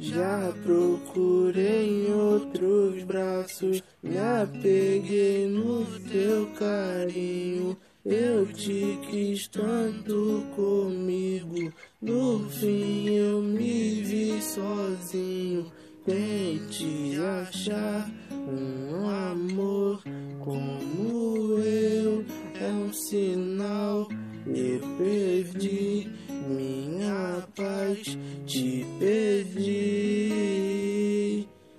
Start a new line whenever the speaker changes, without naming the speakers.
Já procurei outros braços, me apeguei no teu carinho. Eu te quis tanto comigo, no fim eu me vi sozinho. Tente achar um amor como eu, é um sinal. Me perdi te perdi.